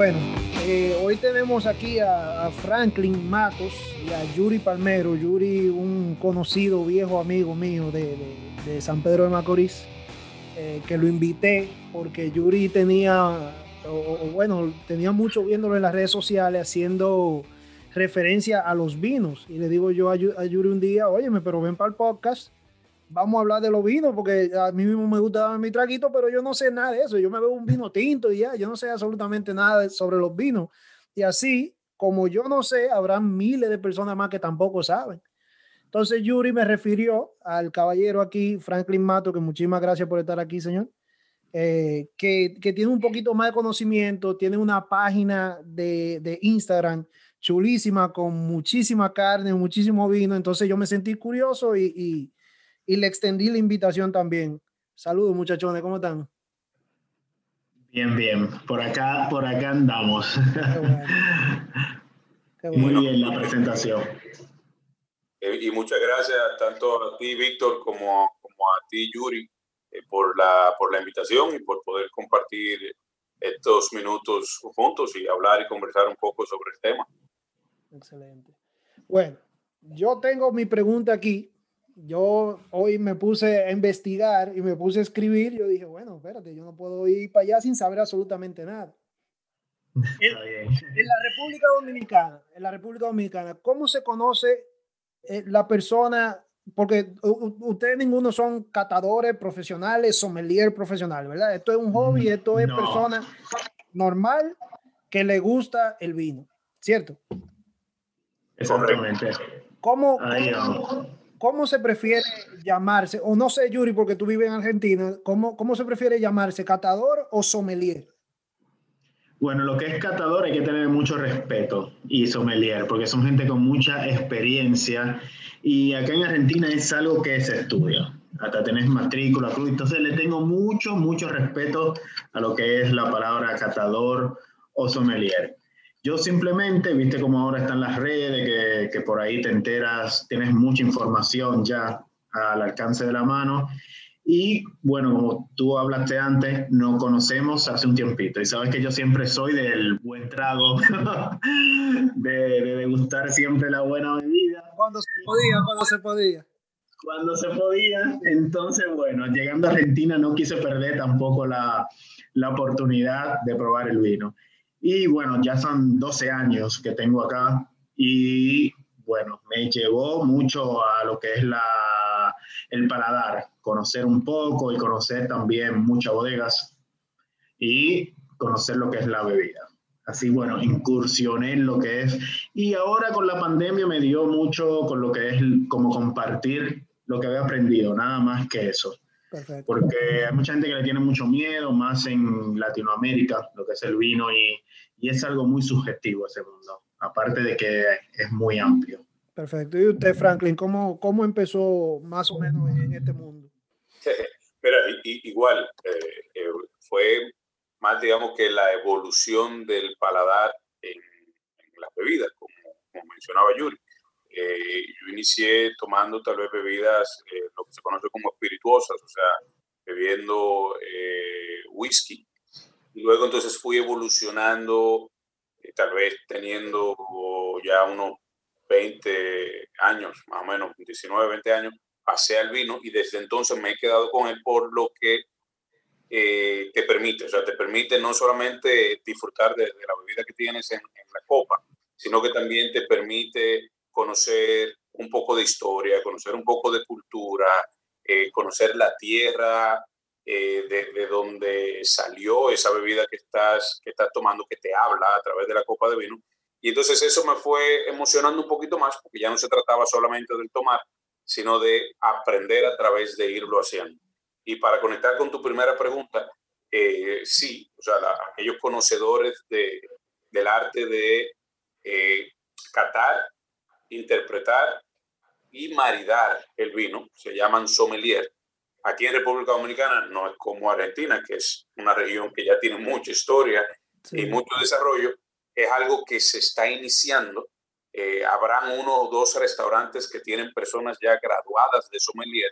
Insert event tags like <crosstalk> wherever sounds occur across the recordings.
Bueno, eh, hoy tenemos aquí a, Franklin Matos y a Yuri Palmero. Yuri, un conocido viejo amigo mío de, San Pedro de Macorís, eh, que lo invité porque Yuri tenía, bueno, tenía mucho viéndolo en las redes sociales haciendo referencia a los vinos. Y le digo yo a, Yuri un día, óyeme, pero ven para el podcast vamos a hablar de los vinos, porque a mí mismo me gusta mi traguito, pero yo no sé nada de eso. Yo me veo un vino tinto y ya, yo no sé absolutamente nada sobre los vinos. Y así, como yo no sé, habrá miles de personas más que tampoco saben. Entonces, Yuri me refirió al caballero aquí, Franklin Mato, que muchísimas gracias por estar aquí, señor. Eh, que, que, tiene un poquito más de conocimiento, tiene una página de, de Instagram chulísima con muchísima carne, muchísimo vino. Entonces yo me sentí curioso y, y y le extendí la invitación también. Saludos muchachones, ¿cómo están? Bien, bien. Por acá, por acá andamos. Muy bien la presentación. Eh, y muchas gracias tanto a ti, Víctor, como, como a ti, Yuri, eh, por, la, por la invitación y por poder compartir estos minutos juntos y hablar y conversar un poco sobre el tema. Excelente. Bueno, yo tengo mi pregunta aquí yo hoy me puse a investigar y me puse a escribir. Yo dije, bueno, espérate, yo no puedo ir para allá sin saber absolutamente nada. <laughs> En, la República Dominicana, en la República Dominicana, ¿cómo se conoce eh, la persona? Porque ustedes ninguno son catadores profesionales, sommelier profesional, ¿verdad? Esto es un hobby, mm, esto es persona normal que le gusta el vino, ¿cierto? Exactamente. ¿Cómo, cómo, ¿cómo se prefiere llamarse? O no sé, Yuri, porque tú vives en Argentina, ¿cómo, cómo se prefiere llamarse? ¿Catador o sommelier? Bueno, lo que es catador hay que tener mucho respeto y sommelier, porque son gente con mucha experiencia y acá en Argentina es algo que se estudia. Hasta tenés matrícula, entonces le tengo mucho, mucho respeto a lo que es la palabra catador o sommelier. Yo simplemente, viste como ahora están las redes, que, que, por ahí te enteras, tienes mucha información ya al alcance de la mano. Y bueno, como tú hablaste antes, nos conocemos hace un tiempito. Y sabes que yo siempre soy del buen trago, <laughs> de, de degustar siempre la buena bebida. Cuando se podía, cuando se podía cuando se podía. Entonces, bueno, llegando a Argentina no quise perder tampoco la, la, oportunidad de probar el vino. Y bueno, ya son 12 años que tengo acá y bueno, me llevó mucho a lo que es la, el paladar, conocer un poco y conocer también muchas bodegas y conocer lo que es la bebida. Así, bueno, incursioné en lo que es. Y ahora con la pandemia me dio mucho con lo que es como compartir lo que había aprendido, nada más que eso. Porque hay mucha gente que le tiene mucho miedo, más en Latinoamérica, lo que es el vino, y, y es algo muy subjetivo ese mundo, aparte de que es muy amplio. Perfecto. ¿Y usted, Franklin, cómo, cómo empezó más o menos en, este mundo? Mira, igual, eh, eh, fue más, digamos, que la evolución del paladar en, las bebidas, como, como mencionaba Yuri. Eh, yo inicié tomando tal vez bebidas, eh, lo que se conoce como espirituosas, o sea, bebiendo eh, whisky. Y luego entonces fui evolucionando, tal vez teniendo ya unos 20 años, más o menos, 19, 20 años, pasé al vino y desde entonces me he quedado con él por lo que te permite, o sea, te permite no solamente disfrutar de, la bebida que tienes en, en, la copa, sino que también te permite conocer un poco de historia, conocer un poco de cultura, eh, conocer la tierra eh, de, de, donde salió esa bebida que estás, que estás tomando, que te habla a través de la copa de vino. Y entonces eso me fue emocionando un poquito más, porque ya no se trataba solamente del tomar, sino de aprender a través de irlo haciendo. Y para conectar con tu primera pregunta, eh, sí, o sea, aquellos conocedores de, del arte de eh, catar interpretar y maridar el vino, se llaman sommelier. Aquí en República Dominicana no es como Argentina, que es una región que ya tiene mucha historia y mucho desarrollo, es algo que se está iniciando. Eh, habrán uno o dos restaurantes que tienen personas ya graduadas de sommelier,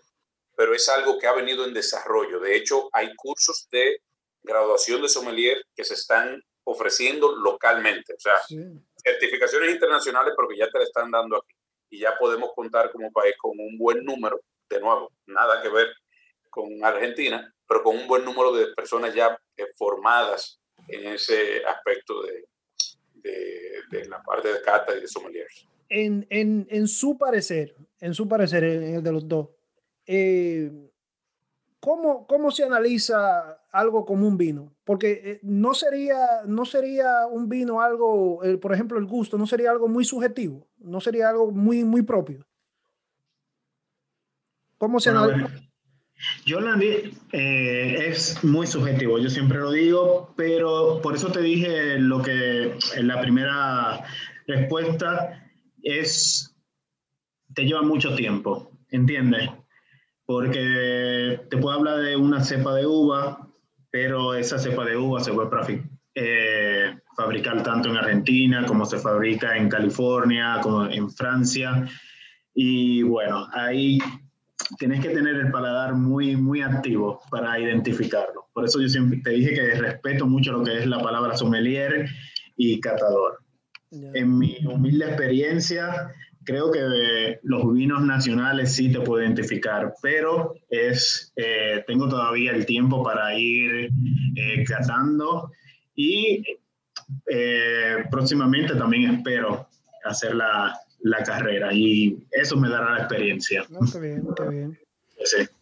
pero es algo que ha venido en desarrollo. De hecho, hay cursos de graduación de sommelier que se están ofreciendo localmente. O sea, certificaciones internacionales porque ya te la están dando aquí. Y ya podemos contar como país con un buen número, de nuevo, nada que ver con Argentina, pero con un buen número de personas ya eh, formadas en ese aspecto de, de, la parte de cata y de sommeliers. En, en, en, su parecer, en su parecer, en el de los dos, eh, ¿cómo, ¿cómo se analiza algo como un vino? Porque eh, no sería, no sería un vino algo, por ejemplo, el gusto, no sería algo muy subjetivo, no sería algo muy, muy propio. ¿Cómo se analiza? Yo eh, es muy subjetivo, yo siempre lo digo, pero por eso te dije lo que en la primera respuesta es, te lleva mucho tiempo, ¿entiendes? Porque te puedo hablar de una cepa de uva, pero esa cepa de uva se puede eh, fabricar tanto en Argentina como se fabrica en California, como en Francia. Y bueno, ahí tienes que tener el paladar muy, muy activo para identificarlo. Por eso yo siempre te dije que respeto mucho lo que es la palabra sommelier y catador. En mi humilde experiencia, creo que los vinos nacionales sí te puedo identificar, pero es, eh, tengo todavía el tiempo para ir eh, catando y eh, próximamente también espero hacer la, la carrera y eso me dará la experiencia. qué bien, qué bien. <laughs>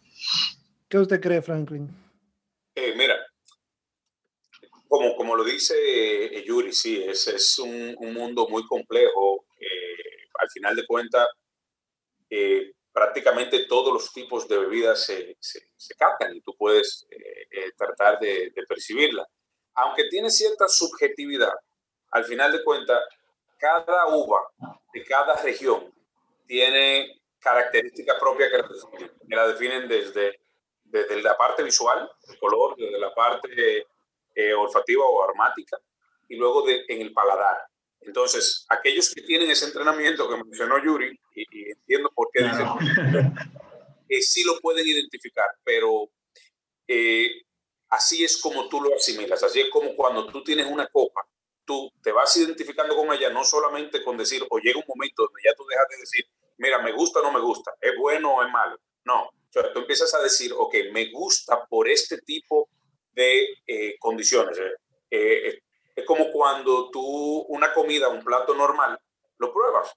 ¿Qué usted cree, Franklin? Eh, mira, como, como lo dice eh, Yuri, sí, es, es un, un mundo muy complejo. Eh, al final de cuentas, prácticamente todos los tipos de bebidas se, se, captan y tú puedes tratar de, percibirla. Aunque tiene cierta subjetividad, al final de cuentas, cada uva de cada región tiene características propias que la definen, desde, desde la parte visual, el color, desde la parte eh, olfativa o aromática, y luego de, en el paladar. Entonces, aquellos que tienen ese entrenamiento que mencionó Yuri, y, entiendo por qué dicen, que sí lo pueden identificar, pero eh, así es como tú lo asimilas, así es como cuando tú tienes una copa tú te vas identificando con ella no solamente con decir, o llega un momento donde ya tú dejas de decir, mira, me gusta o no me gusta, es bueno o es malo. No, o sea, tú empiezas a decir, ok, me gusta por este tipo de eh, condiciones. Eh, eh, es como cuando tú una comida, un plato normal, lo pruebas.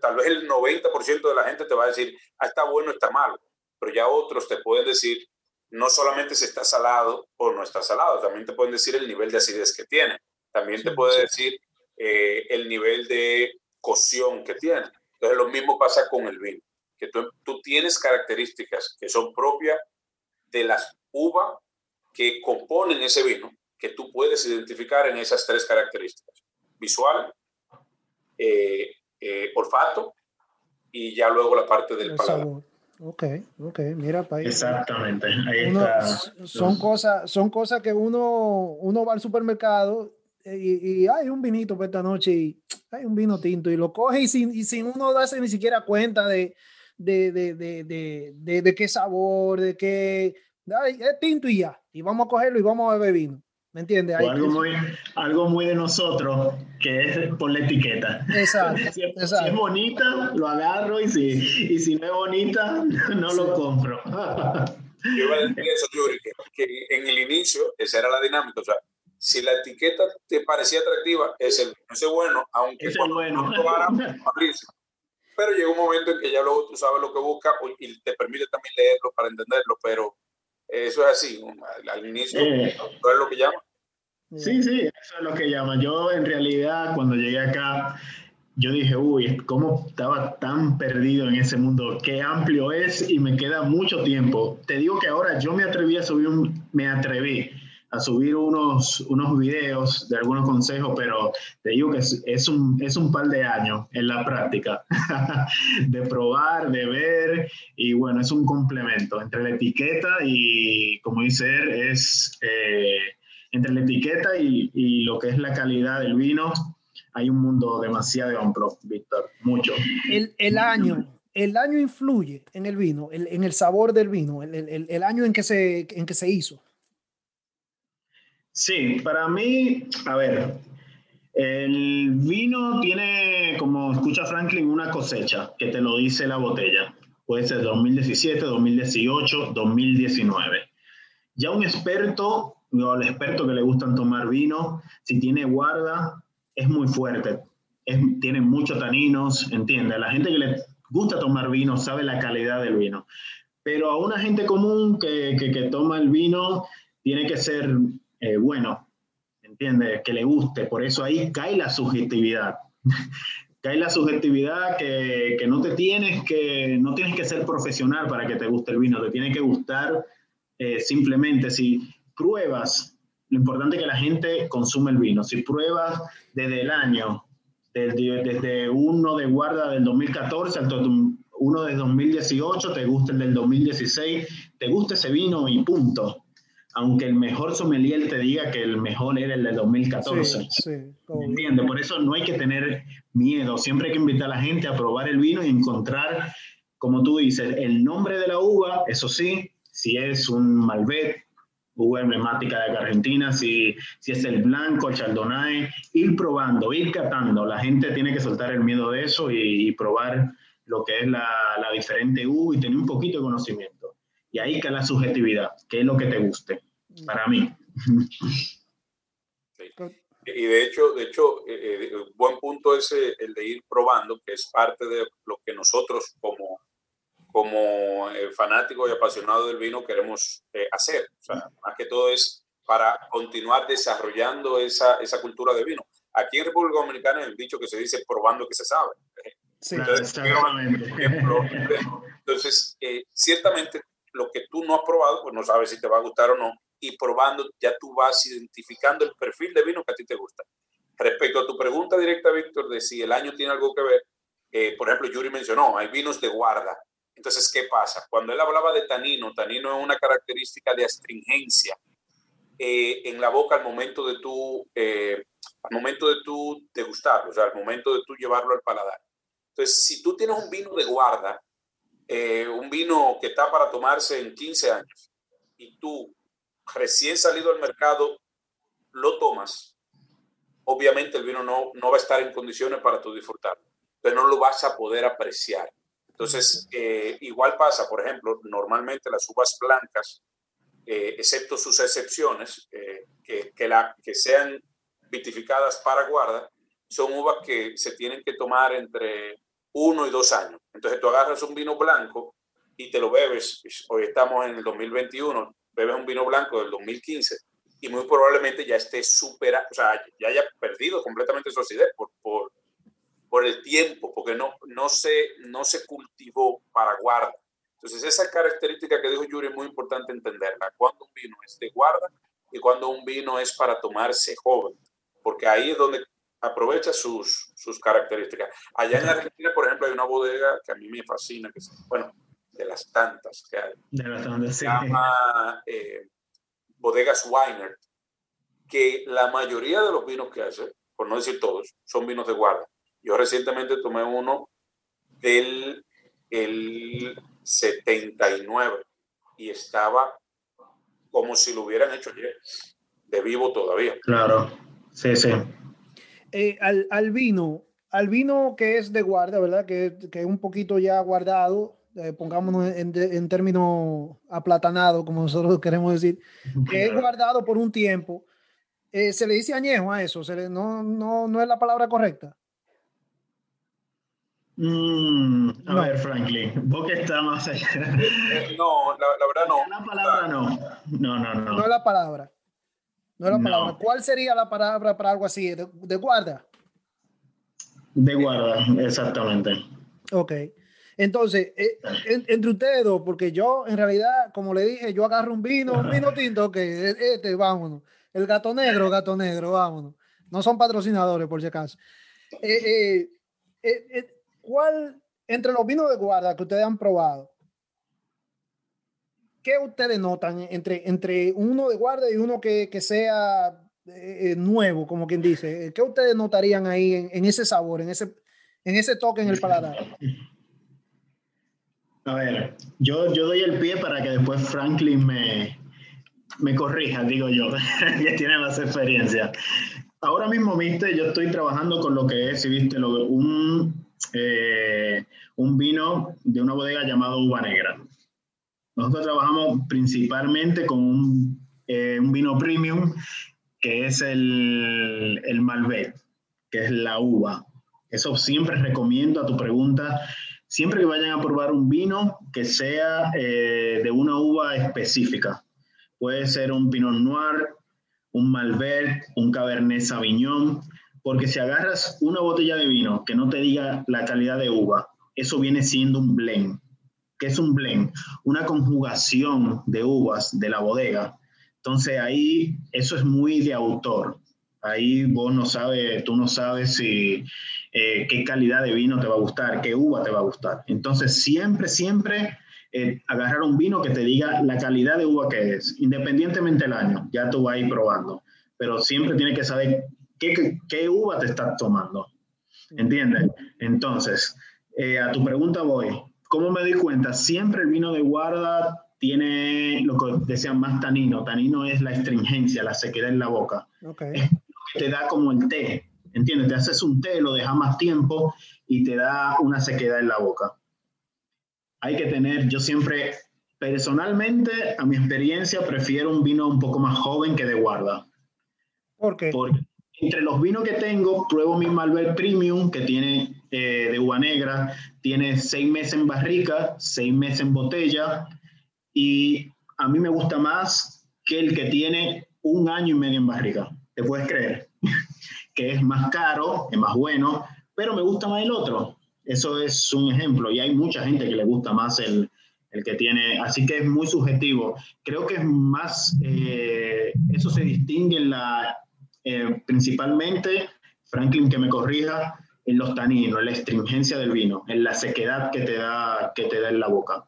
Tal vez el 90% de la gente te va a decir, ah, está bueno, está malo. Pero ya otros te pueden decir, no solamente si está salado o no está salado, también te pueden decir el nivel de acidez que tiene también te puede decir eh, el nivel de cocción que tiene. Entonces lo mismo pasa con el vino, que tú, tú tienes características que son propias de las uvas que componen ese vino, que tú puedes identificar en esas tres características. Visual, eh, eh, olfato y ya luego la parte del paladar. Ok, ok, mira, país. Exactamente. Son cosas, son cosas que uno, uno va al supermercado y, hay un vinito para esta noche y hay un vino tinto y lo coge y sin, y sin uno darse ni siquiera cuenta de, de, de, de, de qué sabor, de qué... es tinto y ya. Y vamos a cogerlo y vamos a beber vino. ¿Me entiendes? Algo muy, algo muy de nosotros, que es por la etiqueta. Exacto. <laughs> si, es bonita, lo agarro y si, y si no es bonita, <laughs> no lo compro. <laughs> Yo iba a decir eso, Yuri, que, que, en el inicio esa era la dinámica. O sea, si la etiqueta te parecía atractiva, es el ese bueno, aunque es bueno. Pero llega un momento en que ya luego tú sabes lo que buscas y te permite también leerlo para entenderlo, pero eso es así, al inicio, eh. es lo que llama? Sí, sí, eso es lo que llama. Yo en realidad cuando llegué acá, yo dije, uy, ¿cómo estaba tan perdido en ese mundo? Qué amplio es y me queda mucho tiempo. Te digo que ahora yo me atreví a subir un, me atreví a subir unos, unos videos de algunos consejos, pero te digo que es, un, es un par de años en la práctica, <laughs> de probar, de ver, y bueno, es un complemento entre la etiqueta y, como dice él, es eh, entre la etiqueta y, y, lo que es la calidad del vino, hay un mundo demasiado amplio, Víctor, mucho. El, el año, el año influye en el vino, en el sabor del vino, el, el, año en que se, en que se hizo. Sí, para mí, a ver, el vino tiene, como escucha Franklin, una cosecha que te lo dice la botella. Puede ser 2017, 2018, 2019. Ya un experto, o el experto que le gustan tomar vino, si tiene guarda, es muy fuerte. tiene muchos taninos, entiende. La gente que le gusta tomar vino sabe la calidad del vino. Pero a una gente común que, que, toma el vino, tiene que ser eh, bueno, ¿entiendes? Que le guste. Por eso ahí cae la subjetividad. <laughs> cae la subjetividad que, no te tienes que, no tienes que ser profesional para que te guste el vino, te tiene que gustar eh, simplemente si pruebas, lo importante es que la gente consume el vino, si pruebas desde el año, desde, uno de guarda del 2014 hasta uno de 2018, te gusta el del 2016, te gusta ese vino y punto aunque el mejor sommelier te diga que el mejor era el de 2014. Sí, <laughs> ¿Entiendes? Por eso no hay que tener miedo. Siempre hay que invitar a la gente a probar el vino y encontrar, como tú dices, el nombre de la uva, eso sí, si es un Malbec, uva emblemática de Argentina, si, si es el blanco, Chardonnay, ir probando, ir catando. La gente tiene que soltar el miedo de eso y, probar lo que es la, la diferente uva y tener un poquito de conocimiento. Y ahí que la subjetividad, que es lo que te guste, para mí. Y de hecho, de hecho, eh, eh, un buen punto es eh, el de ir probando, que es parte de lo que nosotros como, como fanáticos y apasionados del vino queremos hacer. O sea, más que todo es para continuar desarrollando esa, esa cultura de vino. Aquí en República Dominicana hay un dicho que se dice probando que se sabe. Sí, entonces, <laughs> entonces ciertamente lo que tú no has probado, pues no sabes si te va a gustar o no, y probando ya tú vas identificando el perfil de vino que a ti te gusta. Respecto a tu pregunta directa, Víctor, de si el año tiene algo que ver, eh, por ejemplo, Yuri mencionó, hay vinos de guarda. Entonces, ¿qué pasa? Cuando él hablaba de tanino, tanino es una característica de astringencia eh, en la boca al momento de tu, eh, al momento de tu degustarlo, o sea, al momento de tu llevarlo al paladar. Entonces, si tú tienes un vino de guarda, eh, un vino que está para tomarse en 15 años y tú recién salido al mercado lo tomas, obviamente el vino no, no va a estar en condiciones para tú disfrutarlo, pero no lo vas a poder apreciar. Entonces, eh, igual pasa, por ejemplo, normalmente las uvas blancas, eh, excepto sus excepciones, que, que, la, que sean vitificadas para guarda, son uvas que se tienen que tomar entre uno y dos años. Entonces tú agarras un vino blanco y te lo bebes, hoy estamos en el 2021, bebes un vino blanco del 2015 y muy probablemente ya esté superado, o sea, ya haya perdido completamente su acidez por, por, por el tiempo, porque no, no, se, no se cultivó para guarda. Entonces esa característica que dijo Yuri es muy importante entenderla, cuando un vino es de guarda y cuando un vino es para tomarse joven, porque ahí es donde aprovecha sus, sus características. Allá en Argentina, por ejemplo, hay una bodega que a mí me fascina, que es, bueno, de las tantas que hay. De las tantas, Se llama eh, Bodegas Weiner, que la mayoría de los vinos que hace, por no decir todos, son vinos de guarda. Yo recientemente tomé uno del el 79 y estaba como si lo hubieran hecho ayer, de vivo todavía. Claro, sí, sí. Eh, al, vino, al vino que es de guarda, ¿verdad? Que, es un poquito ya guardado, eh, pongámonos en, en términos aplatanado, como nosotros queremos decir, <laughs> que es guardado por un tiempo. Eh, se le dice añejo a eso, se no, no, no es la palabra correcta. Mm, a ver, Franklin, vos que estás más allá. no, la, la, verdad no. La palabra no. No, no, no. No es la palabra. No la palabra. ¿Cuál sería la palabra para algo así? ¿De, guarda? De guarda, exactamente. Ok. Entonces, eh, entre ustedes dos, porque yo en realidad, como le dije, yo agarro un vino, un vino tinto, ok, e, este, vámonos. El gato negro, gato negro, vámonos. No son patrocinadores, por si acaso. Eh, eh, ¿Cuál, entre los vinos de guarda que ustedes han probado, ¿qué ustedes notan entre, entre uno de guardia y uno que, que sea eh, eh, nuevo, como quien dice? ¿Qué ustedes notarían ahí en, ese sabor, en ese, en ese toque en el paladar? <laughs> A ver, yo, yo doy el pie para que después Franklin me, me corrija, digo yo, <laughs> que tiene más experiencia. Ahora mismo, viste, yo estoy trabajando con lo que es, viste, lo, un, eh, un vino de una bodega llamado Uva Negra. Nosotros trabajamos principalmente con un, eh, un vino premium que es el, el Malbec, que es la uva. Eso siempre recomiendo a tu pregunta. Siempre que vayan a probar un vino que sea eh, de una uva específica. Puede ser un Pinot Noir, un Malbec, un Cabernet Sauvignon, porque si agarras una botella de vino que no te diga la calidad de uva, eso viene siendo un blend. ¿Qué es un blend? Una conjugación de uvas de la bodega entonces ahí eso es muy de autor. Ahí vos no sabes, tú no sabes si eh, qué calidad de vino te va a gustar, qué uva te va a gustar. Entonces siempre, siempre eh, agarrar un vino que te diga la calidad de uva que es, independientemente del año, ya tú vas a ir probando. Pero siempre tienes que saber qué, qué, uva te estás tomando. ¿Entiendes? Entonces, eh, a tu pregunta voy. ¿Cómo me di cuenta? Siempre el vino de guarda tiene lo que decían más tanino. Tanino es la astringencia, la sequedad en la boca. Okay. Es lo que te da como el té. ¿Entiendes? Te haces un té, lo dejas más tiempo y te da una sequedad en la boca. Hay que tener, yo siempre, personalmente, a mi experiencia, prefiero un vino un poco más joven que de guarda. ¿Por qué? Porque entre los vinos que tengo, pruebo mi Malbec Premium, que tiene eh, de uva negra, tiene seis meses en barrica, seis meses en botella, y a mí me gusta más que el que tiene un año y medio en barriga. ¿Te puedes creer? <laughs> que es más caro, es más bueno, pero me gusta más el otro. Eso es un ejemplo y hay mucha gente que le gusta más el, el que tiene, así que es muy subjetivo. Creo que es más, eh, eso se distingue en la, eh, principalmente, Franklin que me corrija, en los taninos, en la astringencia del vino, en la sequedad que te da, que te da en la boca.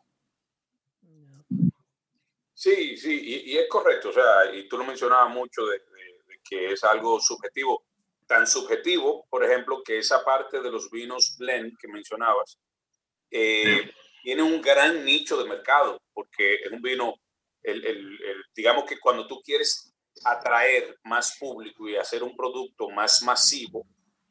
Sí, sí, y, es correcto. O sea, y tú lo mencionabas mucho de, que es algo subjetivo. Tan subjetivo, por ejemplo, que esa parte de los vinos blend que mencionabas eh, tiene un gran nicho de mercado, porque es un vino, el, el, digamos que cuando tú quieres atraer más público y hacer un producto más masivo,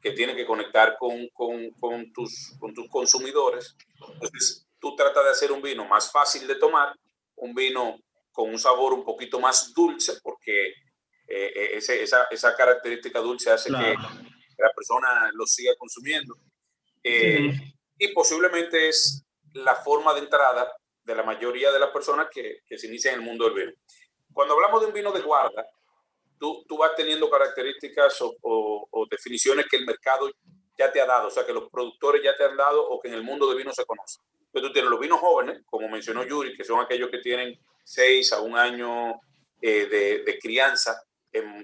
que tiene que conectar con, con, con, tus, con tus consumidores, entonces tú tratas de hacer un vino más fácil de tomar, un vino con un sabor un poquito más dulce, porque eh, eh, ese, esa, esa, característica dulce hace que la persona lo siga consumiendo. Eh, y posiblemente es la forma de entrada de la mayoría de las personas que, que, se inician en el mundo del vino. Cuando hablamos de un vino de guarda, tú, vas teniendo características o, definiciones que el mercado ya te ha dado, o sea, que los productores ya te han dado o que en el mundo del vino se conocen. Entonces tú tienes los vinos jóvenes, como mencionó Yuri, que son aquellos que tienen seis a un año eh, de, de, crianza,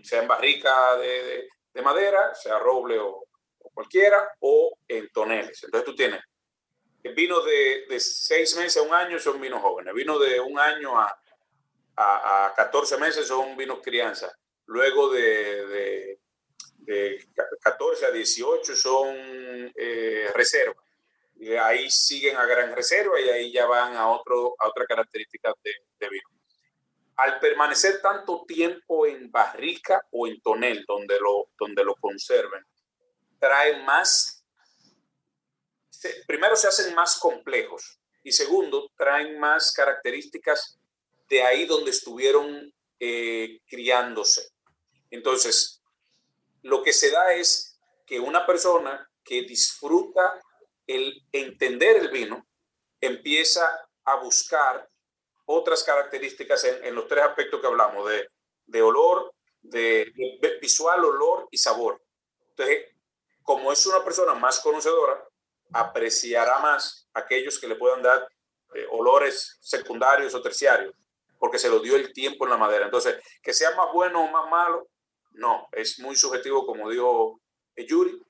sea en barrica de, de, madera, sea roble o, cualquiera, o en toneles. Entonces tú tienes vinos de, de seis meses a un año son vinos jóvenes, vinos de un año a, a, a 14 meses son vinos crianza, luego de, de 14 a 18 son eh, reservas. Ahí siguen a gran reserva y ahí ya van a, otro, a otra característica de, de vino. Al permanecer tanto tiempo en barrica o en tonel, donde lo, donde lo conserven, trae más, primero se hacen más complejos y segundo, traen más características de ahí donde estuvieron eh, criándose. Entonces, lo que se da es que una persona que disfruta el entender el vino empieza a buscar otras características en, los tres aspectos que hablamos, de, de olor, de, visual, olor y sabor. Entonces, como es una persona más conocedora, apreciará más aquellos que le puedan dar eh, olores secundarios o terciarios, porque se lo dio el tiempo en la madera. Entonces, que sea más bueno o más malo, no, es muy subjetivo, como dijo Yuri,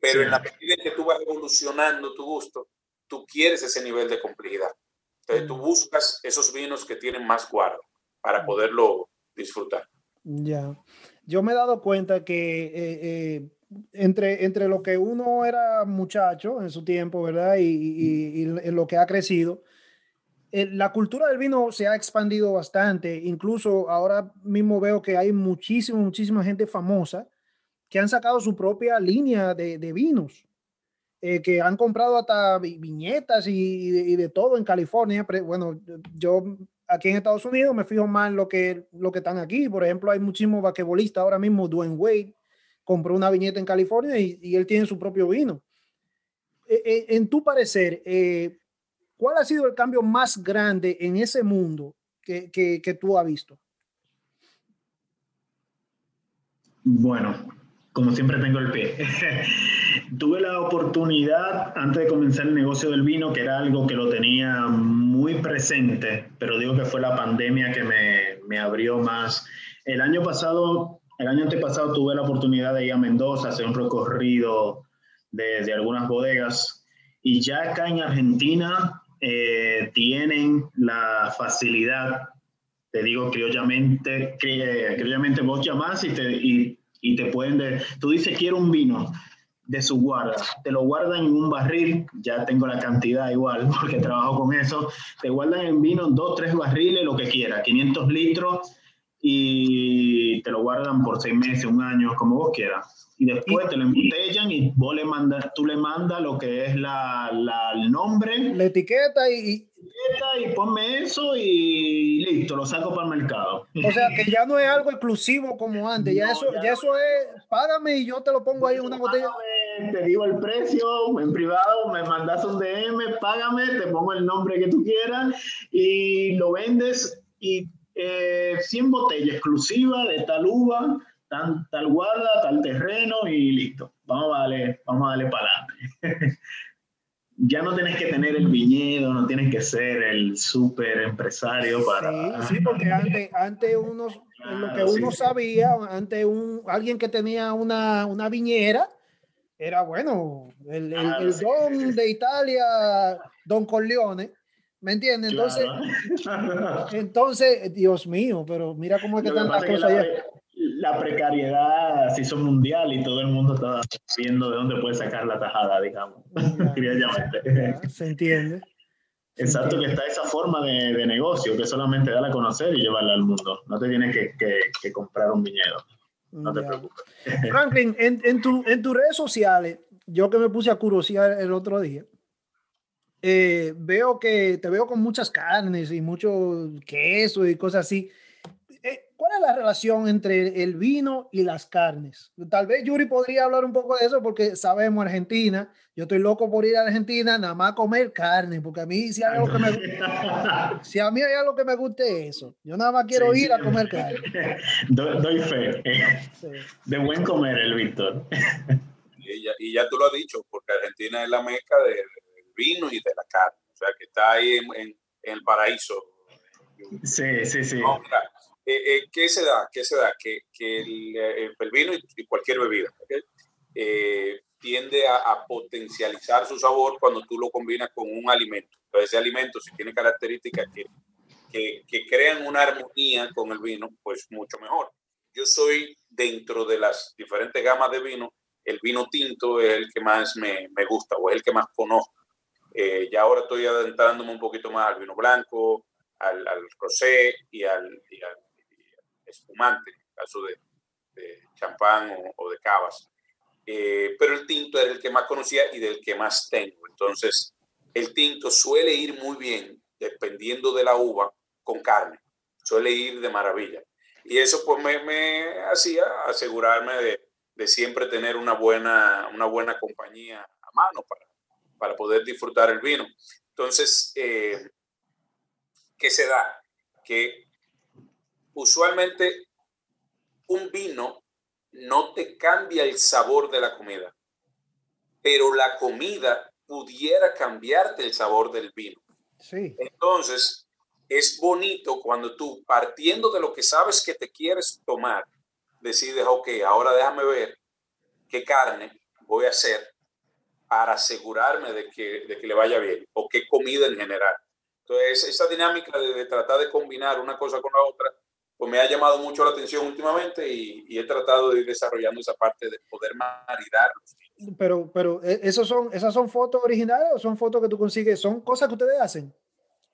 pero en la medida en que tú vas evolucionando tu gusto, tú quieres ese nivel de complejidad. Entonces tú buscas esos vinos que tienen más guardo para poderlo disfrutar. Ya. Yo me he dado cuenta que eh, eh, entre, entre lo que uno era muchacho en su tiempo, ¿verdad? Y, y, y, lo que ha crecido, la cultura del vino se ha expandido bastante. Incluso ahora mismo veo que hay muchísima, muchísima gente famosa que han sacado su propia línea de, de vinos, eh, que han comprado hasta viñetas y, de, todo en California. Pero, bueno, yo aquí en Estados Unidos me fijo más en lo que, lo que están aquí. Por ejemplo, hay muchísimos vaquebolistas ahora mismo. Dwayne Wade compró una viñeta en California y, y él tiene su propio vino. Eh, eh, en tu parecer, ¿cuál ha sido el cambio más grande en ese mundo que, que, que tú has visto? Bueno, como siempre tengo el pie. <laughs> Tuve la oportunidad, antes de comenzar el negocio del vino, que era algo que lo tenía muy presente, pero digo que fue la pandemia que me, me abrió más. El año pasado, el año antepasado, tuve la oportunidad de ir a Mendoza, hacer un recorrido de, de algunas bodegas, y ya acá en Argentina eh, tienen la facilidad, te digo criollamente, criollamente vos llamás y te, y y te pueden, de, tú dices quiero un vino de su guarda, te lo guardan en un barril, ya tengo la cantidad igual <laughs> porque trabajo con eso, te guardan en vino dos, tres barriles, lo que quiera, 500 litros y te lo guardan por seis meses, un año, como vos quieras. Y después te lo embotellan y vos le mandas, tú le mandas lo que es la, la el nombre. La etiqueta y, y ponme eso y listo, lo saco para el mercado. O sea, que ya no es algo exclusivo como antes, ya eso ya, eso es, págame y yo te lo pongo ahí en una botella. te digo el precio en privado, me mandas un DM, págame, te pongo el nombre que tú quieras y lo vendes y eh, 100 botellas exclusiva de tal uva, tal, tal guarda, tal terreno y listo. Vamos a darle, vamos a darle para adelante. <laughs> ya no tienes que tener el viñedo, no tienes que ser el súper empresario para... Sí, sí, porque antes, antes uno, lo que uno sabía, antes un, alguien que tenía una, una viñera, era bueno, el, el, don de Italia, Don Corleone, ¿me entiendes? Entonces, <laughs> entonces, Dios mío, pero mira cómo es que están las cosas allá la precariedad se hizo mundial y todo el mundo estaba viendo de dónde puede sacar la tajada, digamos. <laughs> se entiende. <laughs> Exacto, que está esa forma de, de, negocio que solamente darla a conocer y llevarla al mundo. No te tienes que, que, comprar un viñedo. No te preocupes. Franklin, en, en, tu, en tus redes sociales, yo que me puse a curiosidad el otro día, eh, veo que te veo con muchas carnes y mucho queso y cosas así. ¿Cuál es la relación entre el vino y las carnes? Tal vez Yuri podría hablar un poco de eso porque sabemos Argentina. Yo estoy loco por ir a Argentina nada más a comer carne, porque a mí si hay algo que me si <laughs> a mí hay algo que me guste eso. Yo nada más quiero ir a comer carne. <laughs> Doy, fe. <laughs> De buen comer el Víctor. Y ya, tú lo has dicho, porque Argentina es la meca del vino y de la carne. O sea, que está ahí en, el paraíso. Sí, sí, sí. Eh, eh, ¿qué se da? ¿Qué se da? Que, que el, eh, el, vino y, cualquier bebida tiende a, potencializar su sabor cuando tú lo combinas con un alimento. Entonces, ese alimento, si tiene características que, que, que, crean una armonía con el vino, pues mucho mejor. Yo soy dentro de las diferentes gamas de vino, el vino tinto es el que más me, me gusta o es el que más conozco. Ya ahora estoy adentrándome un poquito más al vino blanco, al, al rosé y al, y al espumante, en caso de, champán o, de cavas. Eh, pero el tinto era el que más conocía y del que más tengo. Entonces, el tinto suele ir muy bien, dependiendo de la uva, con carne. Suele ir de maravilla. Y eso pues me, me hacía asegurarme de, de, siempre tener una buena, una buena compañía a mano para, para poder disfrutar el vino. Entonces, eh, ¿qué se da? Que usualmente un vino no te cambia el sabor de la comida, pero la comida pudiera cambiarte el sabor del vino. Sí. Entonces, es bonito cuando tú, partiendo de lo que sabes que te quieres tomar, decides, ok, ahora déjame ver qué carne voy a hacer para asegurarme de que, de que le vaya bien, o qué comida en general. Entonces, esa dinámica de tratar de combinar una cosa con la otra pues me ha llamado mucho la atención últimamente y, he tratado de ir desarrollando esa parte de poder maridarlos. Pero, pero ¿esos son, ¿esas son fotos originales o son fotos que tú consigues? ¿Son cosas que ustedes hacen?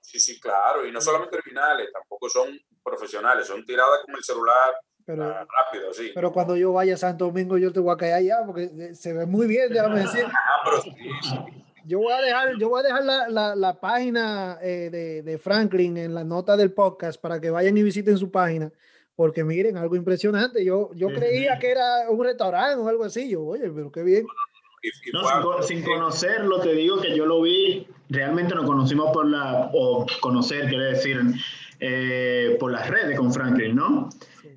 Sí, sí, claro. Y no solamente originales, tampoco son profesionales, son tiradas con el celular pero, ah, rápido, sí. Pero cuando yo vaya a Santo Domingo, yo te voy a caer allá porque eh, se ve muy bien, déjame decir. Ah, pero sí, Yo voy a dejar, yo voy a dejar la, la, la página eh, de, de, Franklin en la nota del podcast para que vayan y visiten su página, porque miren, algo impresionante. Yo, yo creía que era un restaurante o algo así. Yo, oye, pero qué bien. No, sin, conocerlo, te digo que yo lo vi, realmente nos conocimos por la, o conocer, quiere decir, eh, por las redes con Franklin, ¿no?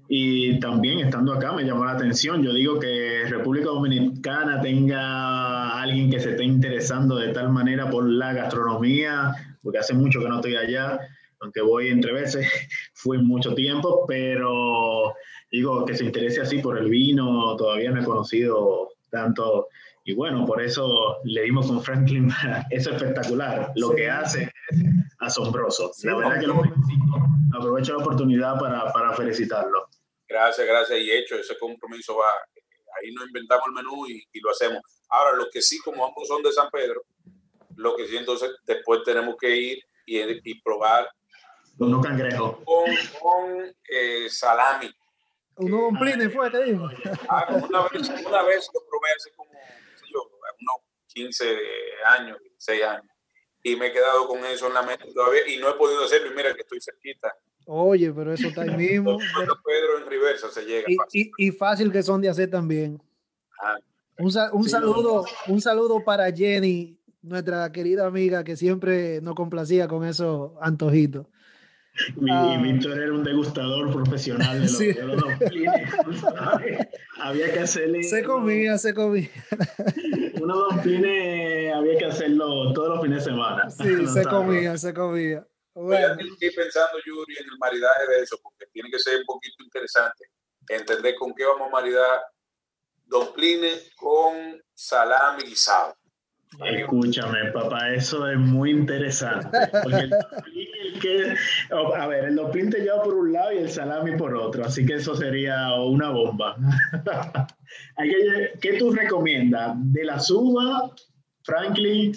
Y también estando acá me llamó la atención. Yo digo que República Dominicana tenga alguien que se esté interesando de tal manera por la gastronomía, porque hace mucho que no estoy allá, aunque voy entre veces, <laughs> fui mucho tiempo, pero digo que se interese así por el vino, todavía no he conocido tanto. Y bueno, por eso le dimos con Franklin, <laughs> eso es espectacular. Lo que hace es asombroso. la verdad que lo aprovecho la oportunidad para, para felicitarlo. Gracias, gracias. Y hecho, ese compromiso va. Ahí nos inventamos el menú y, lo hacemos. Ahora, lo que sí, como ambos son de San Pedro, lo que sí, entonces después tenemos que ir y, y probar. Unos cangrejos. Con, con eh, salami. Uno con fue, te digo. Ah, una, vez, una vez lo probé hace como, yo, unos 15 años, 6 años. Y me he quedado con eso en la mente todavía y no he podido hacerlo. Y mira que estoy cerquita Oye, pero eso está ahí mismo. <laughs> Pedro en reversa se llega. Y fácil. Y, fácil que son de hacer también. Ah, un, saludo, un saludo para Jenny, nuestra querida amiga que siempre nos complacía con esos antojitos. <laughs> Mi, ah. Víctor era un degustador profesional de los, Había que hacerle. Se comía, se comía. <laughs> Unos domplines había que hacerlo todos los fines de semana. Sí, <laughs> se comía, se comía. Bueno. Estoy pensando, Yuri, en el maridaje de eso, porque tiene que ser un poquito interesante entender con qué vamos a maridar domplines con salami guisado. Escúchame, papá, eso es muy interesante. Porque el, que, a ver, el domplín te lleva por un lado y el salami por otro, así que eso sería una bomba. <laughs> ¿Qué tú recomiendas? ¿De la suba, Franklin?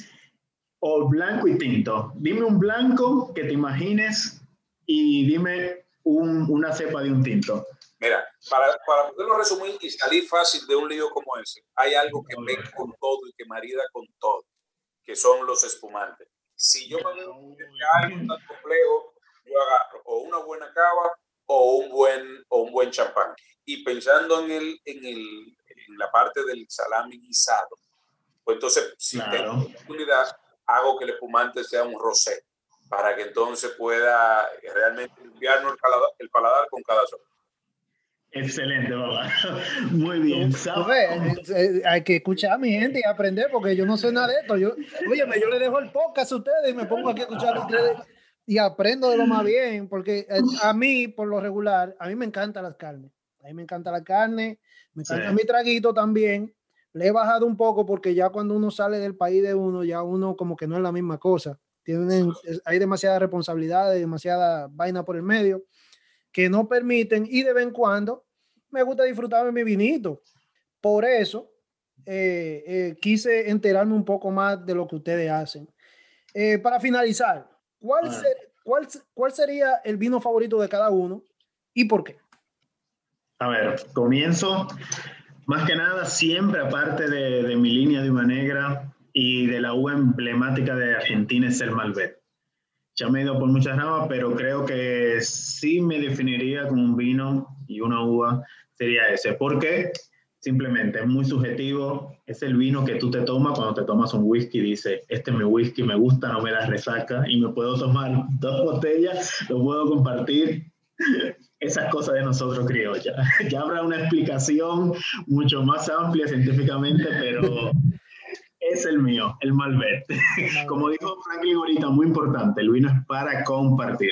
o blanco y tinto. Dime un blanco que te imagines y dime una cepa de un tinto. Mira, para, para poderlo resumir y salir fácil de un lío como ese, hay algo que ve con todo y que marida con todo, que son los espumantes. Si yo me veo algo tan complejo, yo agarro o una buena cava o un buen, o un buen champán. Y pensando en, el, en, el, en la parte del salami guisado, pues entonces, si tengo oportunidad, hago que el espumante sea un rosé para que entonces pueda realmente limpiarnos el paladar, con cada sol. Excelente, papá. <laughs> Muy bien. Eh, eh, hay que escuchar a mi gente y aprender porque yo no sé nada de esto. Yo, oye, yo le dejo el podcast a ustedes y me pongo aquí a escuchar a ustedes y aprendo de lo más bien porque eh, a mí, por lo regular, a mí me encantan las carnes. A mí me encanta la carne, me encanta mi traguito también le he bajado un poco porque ya cuando uno sale del país de uno, ya uno como que no es la misma cosa. Tienen, hay demasiada responsabilidad, demasiada vaina por el medio que no permiten y de vez en cuando me gusta disfrutar de mi vinito. Por eso eh, eh, quise enterarme un poco más de lo que ustedes hacen. Eh, para finalizar, ¿cuál, cuál, ¿cuál sería el vino favorito de cada uno y por qué? A ver, comienzo. Más que nada, siempre aparte de, mi línea de uva negra y de la uva emblemática de Argentina es el Malbec. Ya me he ido por muchas ramas, pero creo que sí me definiría como un vino y una uva sería ese. ¿Por qué? Simplemente es muy subjetivo. Es el vino que tú te tomas cuando te tomas un whisky. Dice, este es mi whisky, me gusta, no me da resaca y me puedo tomar <laughs> dos botellas, lo puedo compartir esas cosas de nosotros criollas. <laughs> Ya habrá una explicación mucho más amplia científicamente, pero es el mío, el Malbec. <laughs> Como dijo Franklin ahorita, muy importante, el vino es para compartir.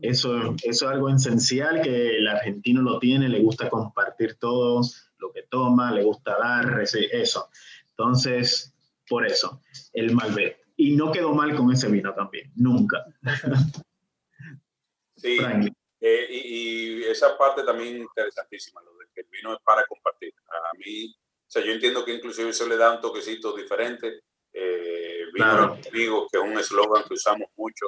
Eso, eso es algo esencial que el argentino lo tiene, le gusta compartir todo lo que toma, le gusta dar, eso. Entonces, por eso, el Malbec. Y no quedó mal con ese vino también, nunca. <laughs> Sí. Eh, y, esa parte también interesantísima, lo de que el vino es para compartir. A mí, sea, yo entiendo que inclusive eso le da un toquecito diferente. Eh, vino claro. que es un eslogan que usamos mucho.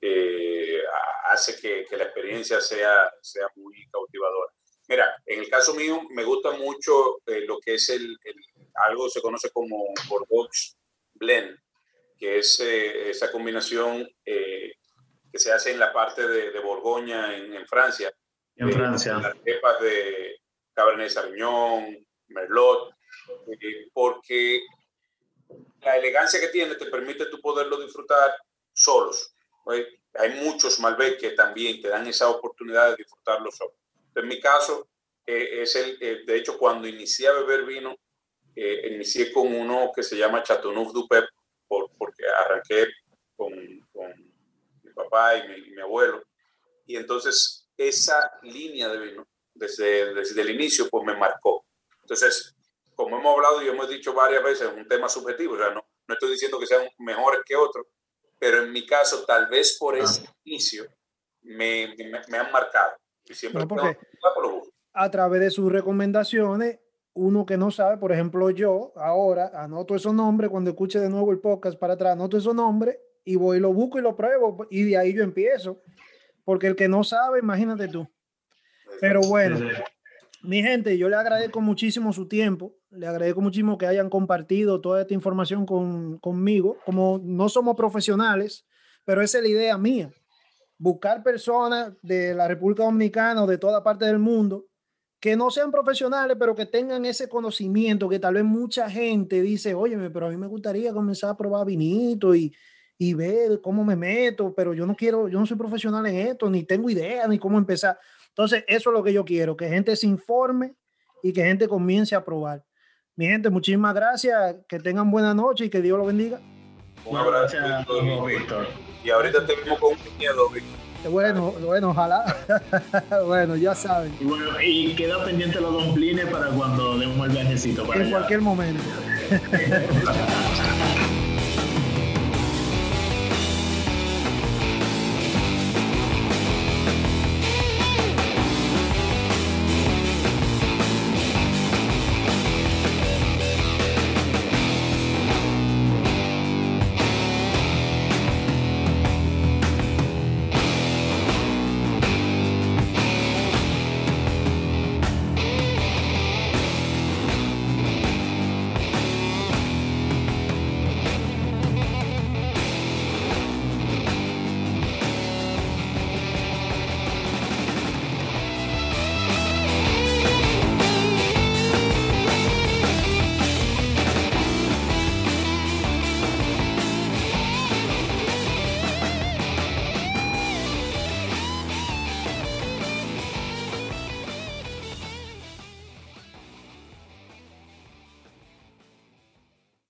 eh, hace que, que, la experiencia sea, sea muy cautivadora. Mira, en el caso mío me gusta mucho eh, lo que es el, algo se conoce como Bordeaux Blend, que es eh, esa combinación que se hace en la parte de, de Borgoña en, en, Francia. En Francia. Las cepas de Cabernet Sauvignon, Merlot, porque la elegancia que tiene te permite tú poderlo disfrutar solos. Hay muchos Malbec que también te dan esa oportunidad de disfrutarlo solo. En mi caso, eh, es el, eh, de hecho, cuando inicié a beber vino, eh, inicié con uno que se llama Chateauneuf du Pep, por, porque arranqué con, con, mi papá y mi, mi, abuelo. Y entonces esa línea de vino, desde, desde el inicio, pues me marcó. Entonces, como hemos hablado y hemos dicho varias veces, es un tema subjetivo, o sea, no, no estoy diciendo que sean mejores que otros, pero en mi caso, tal vez por ese inicio, me, me, me, han marcado. Y siempre no, porque a través de sus recomendaciones, uno que no sabe, por ejemplo, yo ahora anoto esos nombres cuando escuche de nuevo el podcast para atrás, anoto esos nombres y voy, lo busco y lo pruebo y de ahí yo empiezo. Porque el que no sabe, imagínate tú. Pero bueno, mi gente, yo le agradezco muchísimo su tiempo, le agradezco muchísimo que hayan compartido toda esta información con, conmigo. Como no somos profesionales, pero esa es la idea mía, buscar personas de la República Dominicana o de toda parte del mundo que no sean profesionales, pero que tengan ese conocimiento, que tal vez mucha gente dice, óyeme, pero a mí me gustaría comenzar a probar vinito y, y ver cómo me meto, pero yo no quiero, yo no soy profesional en esto, ni tengo idea, ni cómo empezar. Entonces, eso es lo que yo quiero, que gente se informe y que gente comience a probar. Mi gente, muchísimas gracias, que tengan buena noche y que Dios lo bendiga. Un abrazo, Víctor. Y ahorita te vemos con un miedo, Víctor. Bueno, bueno, ojalá. <laughs> bueno, ya saben. Y, bueno, y queda pendiente los domplines para cuando demos el viajecito para En allá. cualquier momento. <laughs>